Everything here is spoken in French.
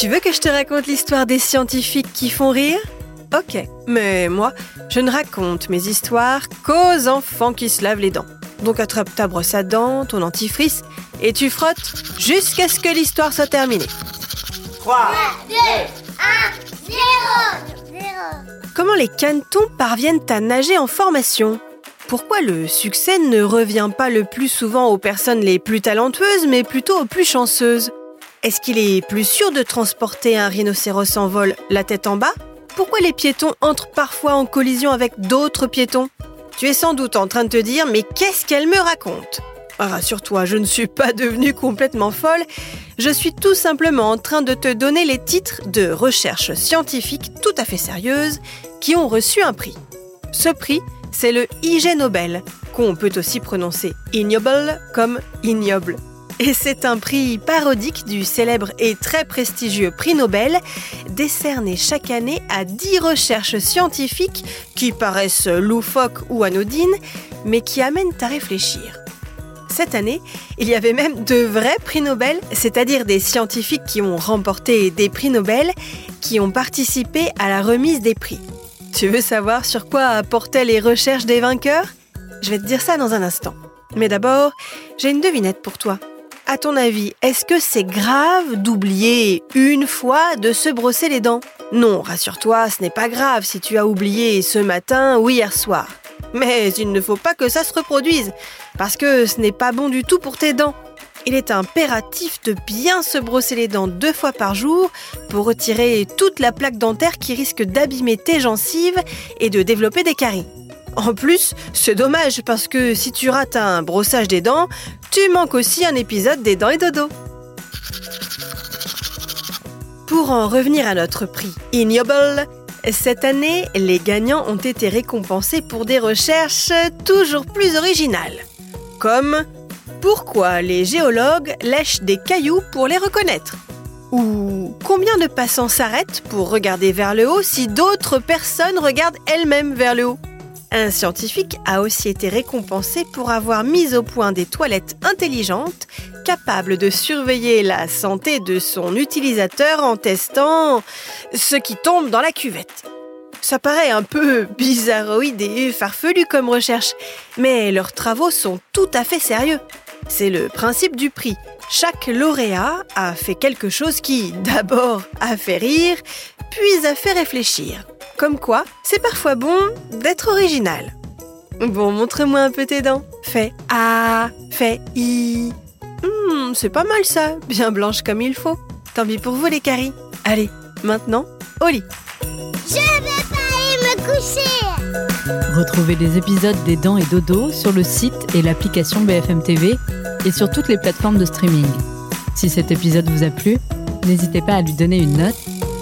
Tu veux que je te raconte l'histoire des scientifiques qui font rire? Ok, mais moi, je ne raconte mes histoires qu'aux enfants qui se lavent les dents. Donc attrape ta brosse à dents, ton antifrice, et tu frottes jusqu'à ce que l'histoire soit terminée. 3, 2, 1, 0, Comment les canetons parviennent à nager en formation? Pourquoi le succès ne revient pas le plus souvent aux personnes les plus talentueuses, mais plutôt aux plus chanceuses? Est-ce qu'il est plus sûr de transporter un rhinocéros en vol la tête en bas? Pourquoi les piétons entrent parfois en collision avec d'autres piétons? Tu es sans doute en train de te dire, mais qu'est-ce qu'elle me raconte? Rassure-toi, je ne suis pas devenue complètement folle. Je suis tout simplement en train de te donner les titres de recherches scientifiques tout à fait sérieuses qui ont reçu un prix. Ce prix, c'est le IG Nobel, qu'on peut aussi prononcer ignoble comme ignoble. Et c'est un prix parodique du célèbre et très prestigieux prix Nobel, décerné chaque année à 10 recherches scientifiques qui paraissent loufoques ou anodines, mais qui amènent à réfléchir. Cette année, il y avait même de vrais prix Nobel, c'est-à-dire des scientifiques qui ont remporté des prix Nobel, qui ont participé à la remise des prix. Tu veux savoir sur quoi apportaient les recherches des vainqueurs? Je vais te dire ça dans un instant. Mais d'abord, j'ai une devinette pour toi. À ton avis, est-ce que c'est grave d'oublier une fois de se brosser les dents? Non, rassure-toi, ce n'est pas grave si tu as oublié ce matin ou hier soir. Mais il ne faut pas que ça se reproduise, parce que ce n'est pas bon du tout pour tes dents. Il est impératif de bien se brosser les dents deux fois par jour pour retirer toute la plaque dentaire qui risque d'abîmer tes gencives et de développer des caries. En plus, c'est dommage parce que si tu rates un brossage des dents, tu manques aussi un épisode des dents et dodo. Pour en revenir à notre prix Ignoble, cette année, les gagnants ont été récompensés pour des recherches toujours plus originales. Comme pourquoi les géologues lèchent des cailloux pour les reconnaître? Ou combien de passants s'arrêtent pour regarder vers le haut si d'autres personnes regardent elles-mêmes vers le haut? Un scientifique a aussi été récompensé pour avoir mis au point des toilettes intelligentes capables de surveiller la santé de son utilisateur en testant ce qui tombe dans la cuvette. Ça paraît un peu bizarroïde et farfelu comme recherche, mais leurs travaux sont tout à fait sérieux. C'est le principe du prix. Chaque lauréat a fait quelque chose qui, d'abord, a fait rire, puis a fait réfléchir. Comme quoi, c'est parfois bon d'être original. Bon, montre-moi un peu tes dents. Fais A, fais I. Hmm, c'est pas mal ça, bien blanche comme il faut. Tant pis pour vous les caries. Allez, maintenant, au lit. Je vais pas aller me coucher. Retrouvez les épisodes des Dents et Dodo sur le site et l'application BFM TV et sur toutes les plateformes de streaming. Si cet épisode vous a plu, n'hésitez pas à lui donner une note